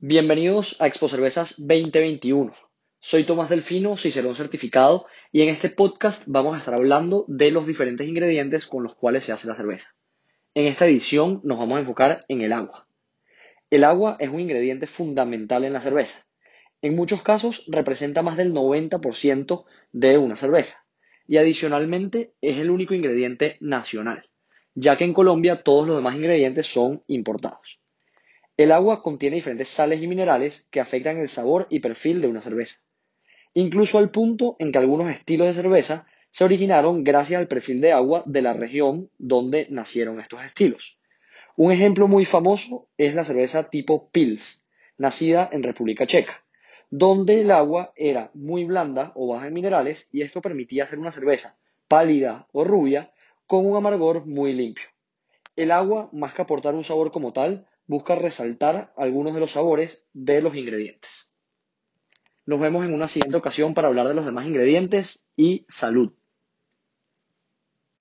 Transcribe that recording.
Bienvenidos a Expo Cervezas 2021. Soy Tomás Delfino, Cicerón certificado, y en este podcast vamos a estar hablando de los diferentes ingredientes con los cuales se hace la cerveza. En esta edición nos vamos a enfocar en el agua. El agua es un ingrediente fundamental en la cerveza. En muchos casos representa más del 90% de una cerveza y adicionalmente es el único ingrediente nacional, ya que en Colombia todos los demás ingredientes son importados. El agua contiene diferentes sales y minerales que afectan el sabor y perfil de una cerveza, incluso al punto en que algunos estilos de cerveza se originaron gracias al perfil de agua de la región donde nacieron estos estilos. Un ejemplo muy famoso es la cerveza tipo Pils, nacida en República Checa, donde el agua era muy blanda o baja en minerales y esto permitía hacer una cerveza pálida o rubia con un amargor muy limpio. El agua, más que aportar un sabor como tal, busca resaltar algunos de los sabores de los ingredientes. Nos vemos en una siguiente ocasión para hablar de los demás ingredientes y salud.